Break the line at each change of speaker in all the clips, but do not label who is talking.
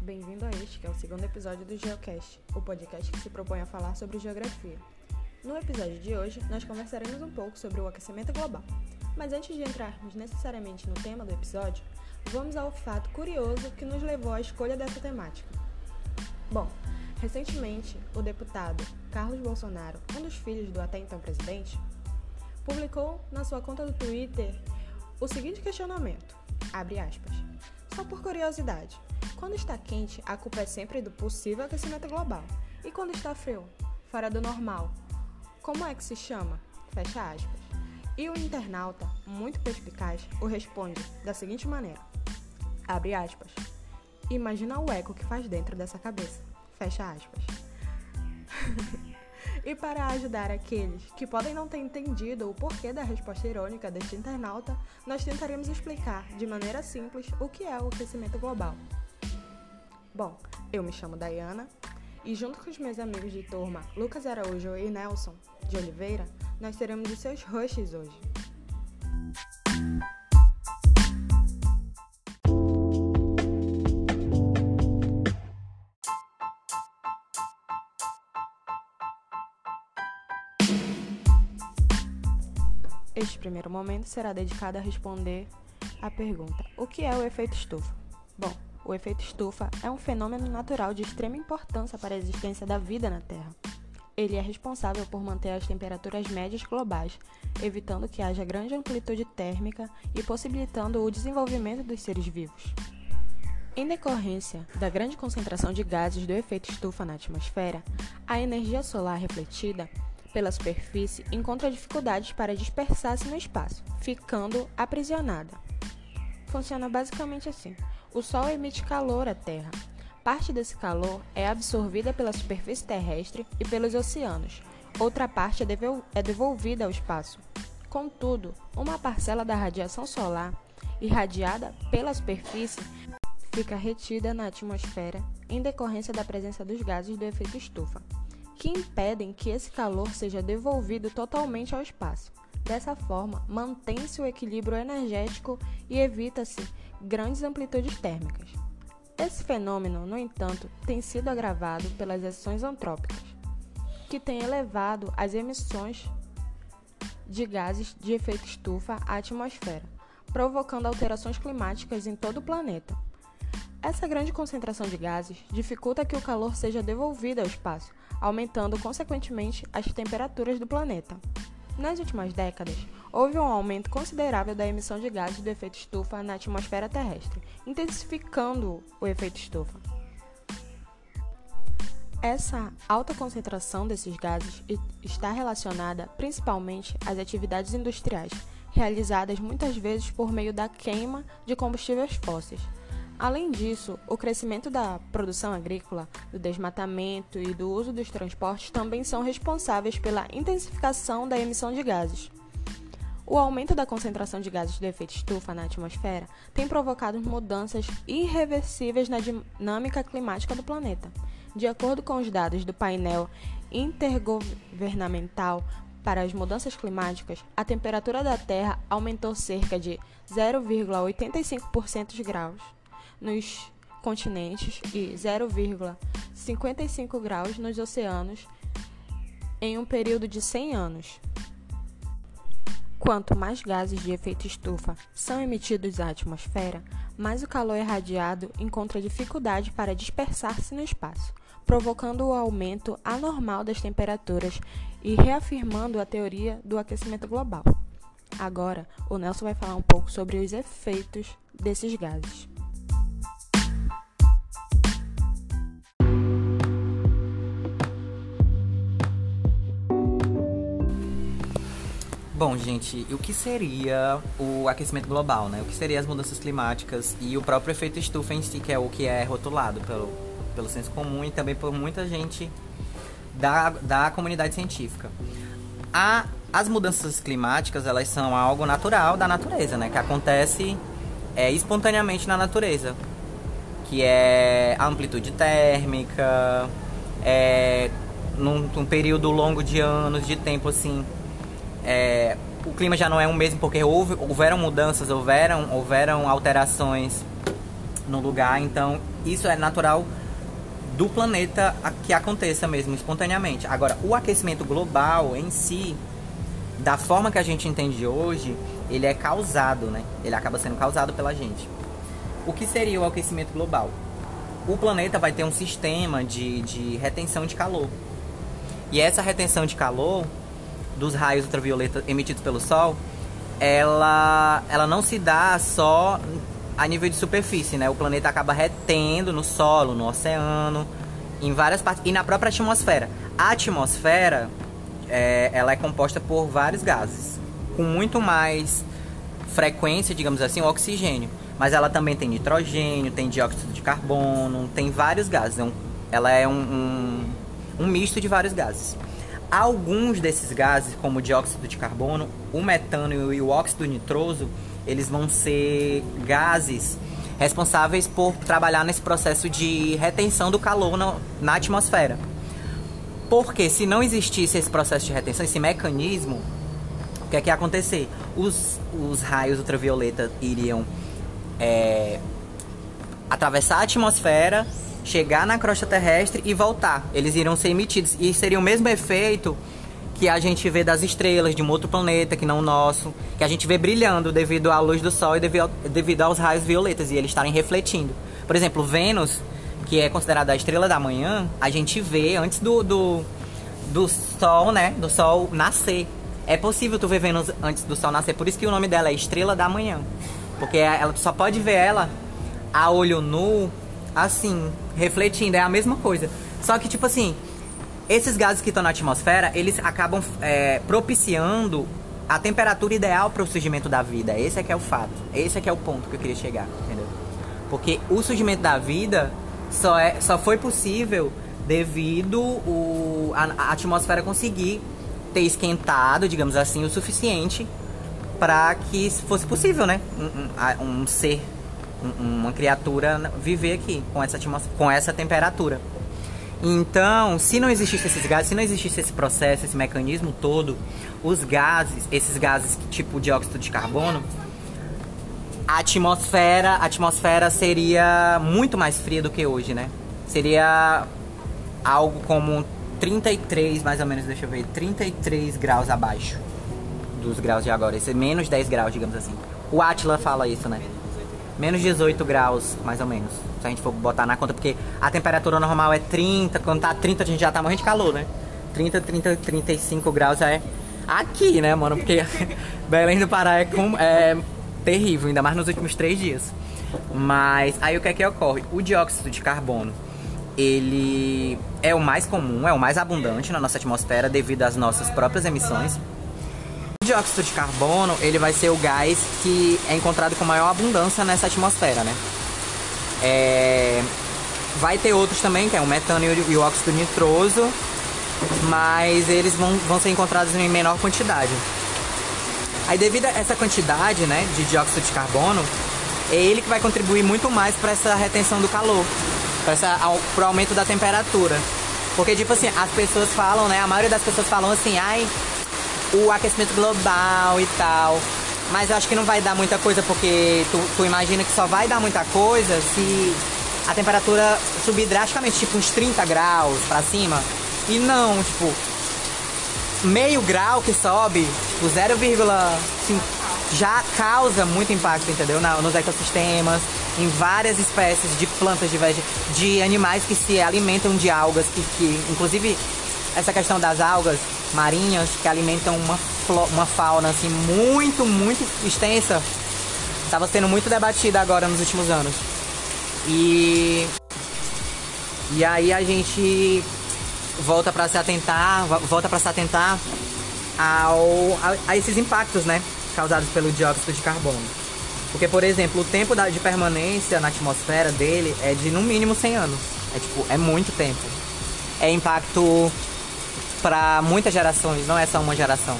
bem-vindo a este que é o segundo episódio do Geocast, o podcast que se propõe a falar sobre geografia. No episódio de hoje, nós conversaremos um pouco sobre o aquecimento global. Mas antes de entrarmos necessariamente no tema do episódio, vamos ao fato curioso que nos levou à escolha dessa temática. Bom, recentemente, o deputado Carlos Bolsonaro, um dos filhos do até então presidente, publicou na sua conta do Twitter o seguinte questionamento, abre aspas, só por curiosidade, quando está quente, a culpa é sempre do possível aquecimento global. E quando está frio? Fora do normal. Como é que se chama? Fecha aspas. E o internauta, muito perspicaz, o responde da seguinte maneira: Abre aspas. Imagina o eco que faz dentro dessa cabeça. Fecha aspas. E para ajudar aqueles que podem não ter entendido o porquê da resposta irônica deste internauta, nós tentaremos explicar de maneira simples o que é o aquecimento global. Bom, eu me chamo Dayana e junto com os meus amigos de turma Lucas Araújo e Nelson de Oliveira, nós teremos os seus hosts hoje. Primeiro momento será dedicado a responder a pergunta: o que é o efeito estufa? Bom, o efeito estufa é um fenômeno natural de extrema importância para a existência da vida na Terra. Ele é responsável por manter as temperaturas médias globais, evitando que haja grande amplitude térmica e possibilitando o desenvolvimento dos seres vivos. Em decorrência da grande concentração de gases do efeito estufa na atmosfera, a energia solar refletida pela superfície encontra dificuldades para dispersar-se no espaço, ficando aprisionada. Funciona basicamente assim: o Sol emite calor à Terra. Parte desse calor é absorvida pela superfície terrestre e pelos oceanos, outra parte é, é devolvida ao espaço. Contudo, uma parcela da radiação solar, irradiada pela superfície, fica retida na atmosfera em decorrência da presença dos gases do efeito estufa que impedem que esse calor seja devolvido totalmente ao espaço. Dessa forma, mantém-se o equilíbrio energético e evita-se grandes amplitudes térmicas. Esse fenômeno, no entanto, tem sido agravado pelas ações antrópicas, que têm elevado as emissões de gases de efeito estufa à atmosfera, provocando alterações climáticas em todo o planeta. Essa grande concentração de gases dificulta que o calor seja devolvido ao espaço, aumentando consequentemente as temperaturas do planeta. Nas últimas décadas, houve um aumento considerável da emissão de gases do efeito estufa na atmosfera terrestre, intensificando o efeito estufa. Essa alta concentração desses gases está relacionada principalmente às atividades industriais, realizadas muitas vezes por meio da queima de combustíveis fósseis Além disso, o crescimento da produção agrícola, do desmatamento e do uso dos transportes também são responsáveis pela intensificação da emissão de gases. O aumento da concentração de gases de efeito estufa na atmosfera tem provocado mudanças irreversíveis na dinâmica climática do planeta. De acordo com os dados do painel intergovernamental para as mudanças climáticas, a temperatura da Terra aumentou cerca de 0,85% de graus nos continentes e 0,55 graus nos oceanos em um período de 100 anos. Quanto mais gases de efeito estufa são emitidos à atmosfera, mais o calor irradiado encontra dificuldade para dispersar-se no espaço, provocando o aumento anormal das temperaturas e reafirmando a teoria do aquecimento global. Agora, o Nelson vai falar um pouco sobre os efeitos desses gases.
Bom, gente, o que seria o aquecimento global, né? O que seriam as mudanças climáticas e o próprio efeito estufa em si, que é o que é rotulado pelo, pelo senso comum e também por muita gente da, da comunidade científica. A, as mudanças climáticas, elas são algo natural da natureza, né? Que acontece é, espontaneamente na natureza. Que é a amplitude térmica, é, num, num período longo de anos, de tempo, assim, é, o clima já não é o mesmo porque houve, houveram mudanças, houveram, houveram alterações no lugar, então isso é natural do planeta que aconteça mesmo espontaneamente. Agora, o aquecimento global em si, da forma que a gente entende hoje, ele é causado, né? Ele acaba sendo causado pela gente. O que seria o aquecimento global? O planeta vai ter um sistema de, de retenção de calor. E essa retenção de calor dos raios ultravioleta emitidos pelo Sol, ela, ela não se dá só a nível de superfície, né? O planeta acaba retendo no solo, no oceano, em várias partes e na própria atmosfera. A atmosfera, é, ela é composta por vários gases, com muito mais frequência, digamos assim, o oxigênio. Mas ela também tem nitrogênio, tem dióxido de carbono, tem vários gases. É ela é um, um, um misto de vários gases. Alguns desses gases, como o dióxido de carbono, o metano e o óxido nitroso, eles vão ser gases responsáveis por trabalhar nesse processo de retenção do calor na, na atmosfera. Porque se não existisse esse processo de retenção, esse mecanismo, o que é que ia acontecer? Os, os raios ultravioleta iriam é, atravessar a atmosfera chegar na crosta terrestre e voltar. Eles iriam ser emitidos. E seria o mesmo efeito que a gente vê das estrelas de um outro planeta que não o nosso, que a gente vê brilhando devido à luz do Sol e devido aos raios violetas e eles estarem refletindo. Por exemplo, Vênus, que é considerada a estrela da manhã, a gente vê antes do, do, do Sol, né? Do Sol nascer. É possível tu ver Vênus antes do Sol nascer, por isso que o nome dela é Estrela da Manhã. Porque ela só pode ver ela a olho nu assim, refletindo, é a mesma coisa. Só que, tipo assim, esses gases que estão na atmosfera, eles acabam é, propiciando a temperatura ideal para o surgimento da vida. Esse é que é o fato. Esse é que é o ponto que eu queria chegar, entendeu? Porque o surgimento da vida só, é, só foi possível devido o, a, a atmosfera conseguir ter esquentado, digamos assim, o suficiente para que fosse possível, né? Um, um, um ser uma criatura viver aqui com essa com essa temperatura. Então, se não existisse esses gases, se não existisse esse processo, esse mecanismo todo, os gases, esses gases tipo dióxido de carbono, a atmosfera, a atmosfera seria muito mais fria do que hoje, né? Seria algo como 33, mais ou menos, deixa eu ver, 33 graus abaixo dos graus de agora, esse é menos 10 graus, digamos assim. O Atila fala isso, né? Menos 18 graus, mais ou menos. Se a gente for botar na conta, porque a temperatura normal é 30, quando tá 30 a gente já tá morrendo de calor, né? 30, 30, 35 graus já é aqui, né, mano? Porque Belém do Pará é, com, é terrível, ainda mais nos últimos três dias. Mas aí o que é que ocorre? O dióxido de carbono, ele é o mais comum, é o mais abundante na nossa atmosfera devido às nossas próprias emissões dióxido de carbono, ele vai ser o gás que é encontrado com maior abundância nessa atmosfera, né? É... Vai ter outros também, que é o metano e o óxido nitroso, mas eles vão, vão ser encontrados em menor quantidade. Aí devido a essa quantidade né, de dióxido de carbono, é ele que vai contribuir muito mais para essa retenção do calor, para o aumento da temperatura. Porque, tipo assim, as pessoas falam, né? A maioria das pessoas falam assim, ai, o aquecimento global e tal. Mas eu acho que não vai dar muita coisa porque tu, tu imagina que só vai dar muita coisa se a temperatura subir drasticamente, tipo uns 30 graus pra cima. E não, tipo, meio grau que sobe, tipo 0,5 já causa muito impacto, entendeu? Na, nos ecossistemas, em várias espécies de plantas, de, de animais que se alimentam de algas, que, que inclusive essa questão das algas marinhas que alimentam uma, uma fauna assim muito, muito extensa, estava sendo muito debatida agora nos últimos anos. E e aí a gente volta para se atentar, volta para se atentar ao, a, a, esses impactos, né, causados pelo dióxido de carbono. Porque, por exemplo, o tempo da, de permanência na atmosfera dele é de no mínimo 100 anos. É tipo, é muito tempo. É impacto para muitas gerações, não é só uma geração.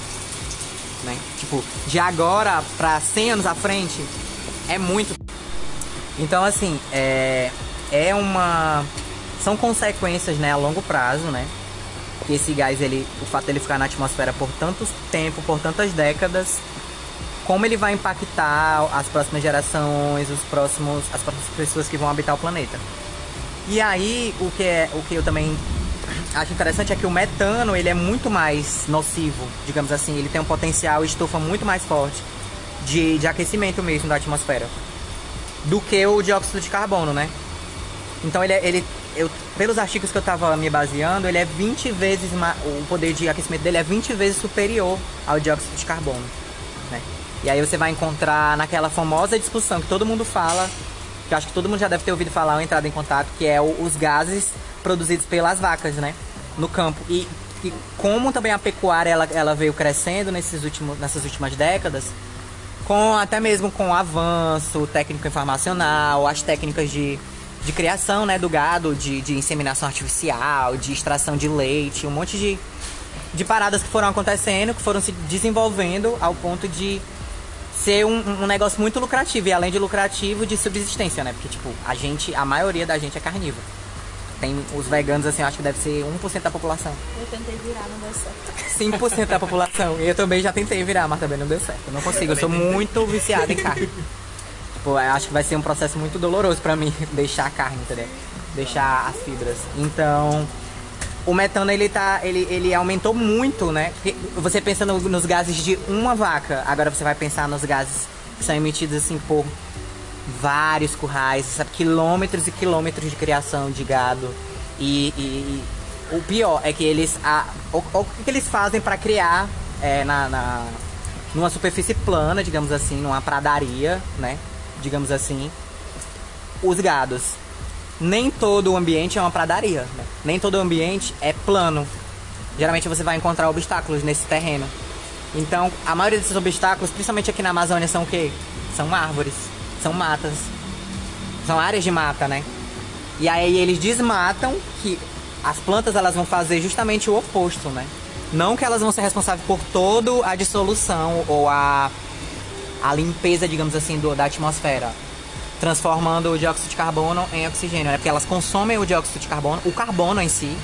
Né? Tipo, de agora para 100 anos à frente é muito. Então, assim, é, é uma. São consequências né, a longo prazo, né? Que esse gás, ele, o fato dele ficar na atmosfera por tanto tempo, por tantas décadas, como ele vai impactar as próximas gerações, os próximos, as próximas pessoas que vão habitar o planeta. E aí, o que, é, o que eu também acho interessante é que o metano ele é muito mais nocivo, digamos assim. Ele tem um potencial estufa muito mais forte de, de aquecimento mesmo da atmosfera do que o dióxido de carbono, né? Então ele, é, ele eu, pelos artigos que eu estava me baseando, ele é 20 vezes o poder de aquecimento dele é 20 vezes superior ao dióxido de carbono, né? E aí você vai encontrar naquela famosa discussão que todo mundo fala, que eu acho que todo mundo já deve ter ouvido falar ou entrado em contato, que é o, os gases produzidos pelas vacas, né? No campo. E, e como também a pecuária ela, ela veio crescendo nesses últimos, nessas últimas décadas, com até mesmo com o avanço técnico informacional, as técnicas de, de criação né, do gado, de, de inseminação artificial, de extração de leite, um monte de, de paradas que foram acontecendo, que foram se desenvolvendo ao ponto de ser um, um, negócio muito lucrativo e além de lucrativo de subsistência, né? Porque tipo, a gente, a maioria da gente é carnívoro. Tem os veganos, assim, eu acho que deve ser 1% da população.
Eu tentei virar, não deu certo.
5% da população. E eu também já tentei virar, mas também não deu certo. Eu não consigo, eu, eu sou muito viciado em carne. tipo, eu acho que vai ser um processo muito doloroso pra mim deixar a carne, entendeu? Deixar as fibras. Então, o metano ele tá ele, ele aumentou muito, né? Você pensa no, nos gases de uma vaca, agora você vai pensar nos gases que são emitidos assim por vários currais, sabe? Quilômetros e quilômetros de criação de gado. E, e, e o pior é que eles. A, o, o que eles fazem para criar é, na, na, numa superfície plana, digamos assim, numa pradaria, né? Digamos assim, os gados. Nem todo o ambiente é uma pradaria, né? nem todo o ambiente é plano. Geralmente você vai encontrar obstáculos nesse terreno. Então, a maioria desses obstáculos, principalmente aqui na Amazônia, são o quê? São árvores são matas. São áreas de mata, né? E aí eles desmatam que as plantas elas vão fazer justamente o oposto, né? Não que elas vão ser responsáveis por toda a dissolução ou a, a limpeza, digamos assim, do, da atmosfera, transformando o dióxido de carbono em oxigênio, né? Porque elas consomem o dióxido de carbono, o carbono em si,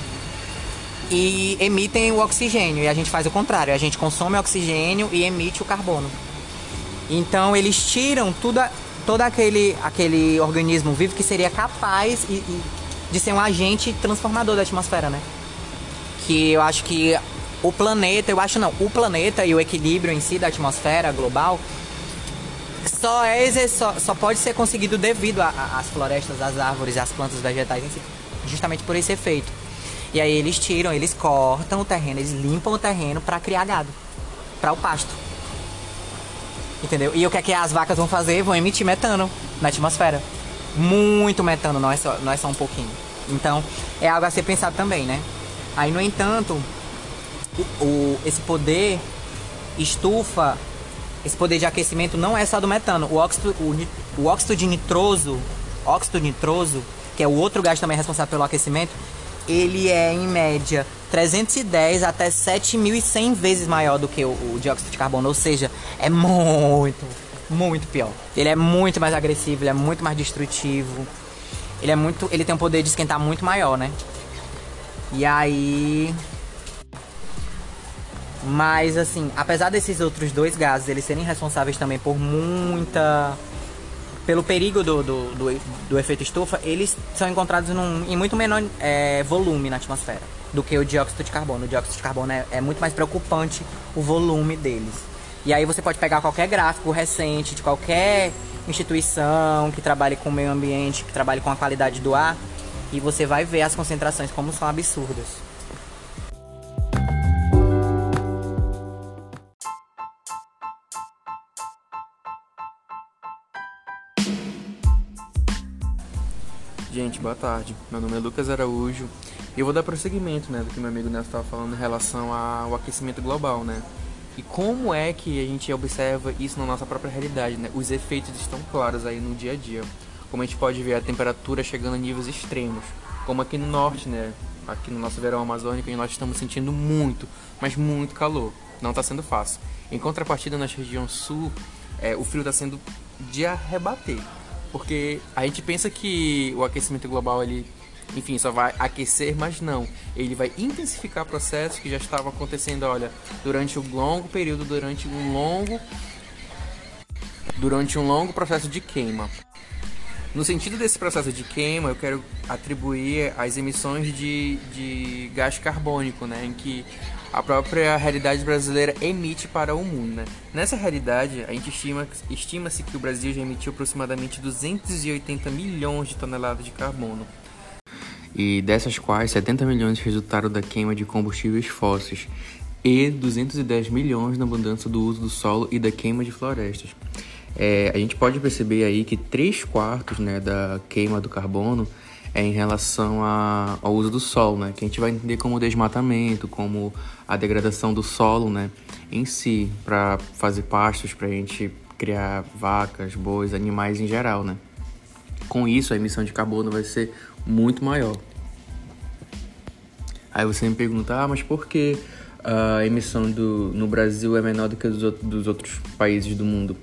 e emitem o oxigênio. E a gente faz o contrário, a gente consome o oxigênio e emite o carbono. Então eles tiram tudo, todo aquele, aquele organismo vivo que seria capaz e, e de ser um agente transformador da atmosfera, né? Que eu acho que o planeta, eu acho não, o planeta e o equilíbrio em si da atmosfera global só, é, só, só pode ser conseguido devido às florestas, às árvores, às plantas vegetais si, justamente por esse efeito. E aí eles tiram, eles cortam o terreno, eles limpam o terreno para criar gado, para o pasto. Entendeu? E o que é que as vacas vão fazer? Vão emitir metano na atmosfera. Muito metano, não é só, não é só um pouquinho. Então, é algo a ser pensado também, né? Aí, no entanto, o, esse poder estufa, esse poder de aquecimento não é só do metano. O óxido, o, o óxido de nitroso, óxido nitroso, que é o outro gás também responsável pelo aquecimento, ele é em média 310 até 7.100 vezes maior do que o, o, dióxido de carbono, ou seja, é muito, muito pior. Ele é muito mais agressivo, ele é muito mais destrutivo. Ele é muito, ele tem um poder de esquentar muito maior, né? E aí mas assim, apesar desses outros dois gases eles serem responsáveis também por muita pelo perigo do, do, do, do, efeito estufa, eles são encontrados num, em muito menor é, volume na atmosfera do que o dióxido de carbono. O dióxido de carbono é, é, muito mais preocupante o volume deles. E aí você pode pegar qualquer gráfico recente de qualquer instituição que trabalhe com o meio ambiente, que trabalhe com a qualidade do ar, e você vai ver as concentrações como são absurdas.
Boa tarde. Meu nome é Lucas Araújo e eu vou dar prosseguimento né, do que meu amigo Nelson estava falando em relação ao aquecimento global, né? E como é que a gente observa isso na nossa própria realidade, né? Os efeitos estão claros aí no dia a dia. Como a gente pode ver a temperatura chegando a níveis extremos, como aqui no norte, né? Aqui no nosso verão amazônico, nós estamos sentindo muito, mas muito calor. Não está sendo fácil. Em contrapartida, na região sul, é, o frio está sendo de arrebater. Porque a gente pensa que o aquecimento global ele, enfim, só vai aquecer, mas não. Ele vai intensificar processos que já estavam acontecendo, olha, durante um longo período, durante um longo durante um longo processo de queima. No sentido desse processo de queima, eu quero atribuir as emissões de, de gás carbônico, né, em que a própria realidade brasileira emite para o mundo. Né? Nessa realidade, a gente estima estima-se que o Brasil já emitiu aproximadamente 280 milhões de toneladas de carbono. E dessas quais 70 milhões resultaram da queima de combustíveis fósseis e 210 milhões na abundância do uso do solo e da queima de florestas. É, a gente pode perceber aí que 3 quartos né, da queima do carbono é em relação a, ao uso do solo, né, que a gente vai entender como desmatamento, como a degradação do solo né, em si, para fazer pastos, para a gente criar vacas, bois, animais em geral. Né. Com isso, a emissão de carbono vai ser muito maior. Aí você me pergunta, ah, mas por que a emissão do, no Brasil é menor do que dos outros países do mundo?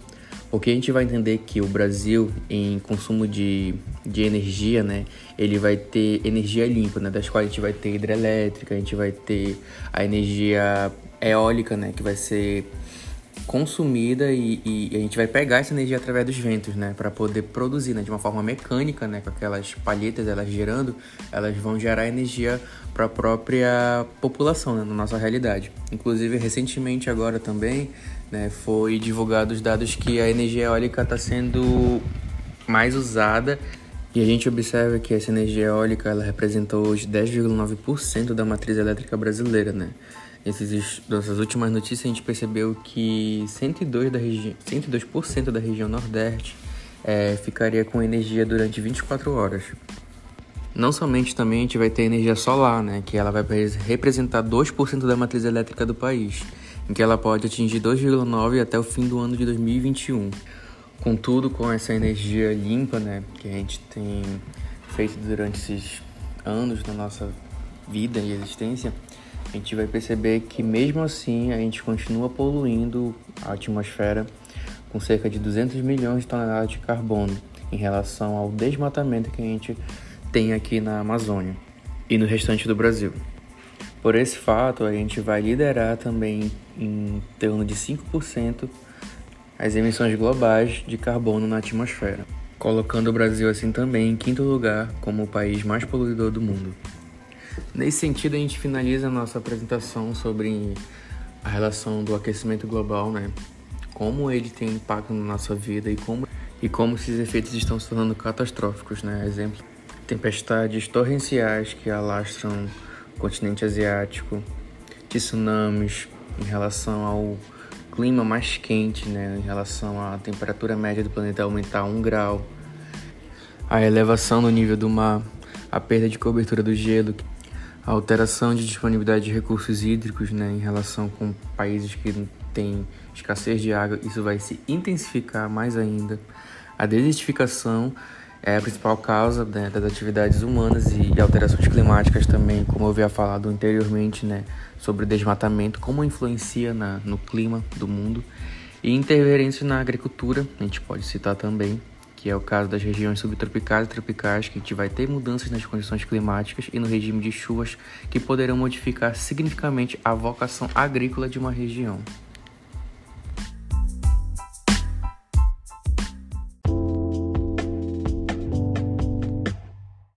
Porque a gente vai entender que o Brasil, em consumo de, de energia, né, ele vai ter energia limpa, né, das quais a gente vai ter hidrelétrica, a gente vai ter a energia eólica, né, que vai ser consumida e, e, a gente vai pegar essa energia através dos ventos, né, para poder produzir, né, de uma forma mecânica, né, com aquelas palhetas elas gerando, elas vão gerar energia para a própria população, né, na nossa realidade. Inclusive recentemente agora também, né, foi divulgado os dados que a energia eólica está sendo mais usada e a gente observa que essa energia eólica ela representa hoje 10,9% da matriz elétrica brasileira, né? Esses, nessas últimas notícias a gente percebeu que 102 da, regi 102% da região Nordeste é, ficaria com energia durante 24 horas. Não somente também a gente vai ter energia solar, né, que ela vai representar 2% da matriz elétrica do país, em que ela pode atingir 2,9 até o fim do ano de 2021. Contudo, com essa energia limpa, né, que a gente tem feito durante esses anos da nossa vida e existência, a gente vai perceber que mesmo assim a gente continua poluindo a atmosfera com cerca de 200 milhões de toneladas de carbono em relação ao desmatamento que a gente tem aqui na Amazônia e no restante do Brasil. Por esse fato, a gente vai liderar também em torno de 5% as emissões globais de carbono na atmosfera, colocando o Brasil assim também em quinto lugar como o país mais poluidor do mundo. Nesse sentido, a gente finaliza a nossa apresentação sobre a relação do aquecimento global, né? Como ele tem impacto na nossa vida e como, e como esses efeitos estão se tornando catastróficos, né? Exemplo, tempestades torrenciais que alastram continente asiático, tsunamis em relação ao clima mais quente, né? Em relação à temperatura média do planeta aumentar um grau, a elevação do nível do mar, a perda de cobertura do gelo a alteração de disponibilidade de recursos hídricos né, em relação com países que têm escassez de água, isso vai se intensificar mais ainda. A desertificação é a principal causa né, das atividades humanas e alterações climáticas também, como eu havia falado anteriormente, né, sobre desmatamento, como influencia na, no clima do mundo. E interferência na agricultura, a gente pode citar também, que é o caso das regiões subtropicais e tropicais, que a gente vai ter mudanças nas condições climáticas e no regime de chuvas que poderão modificar significativamente a vocação agrícola de uma região.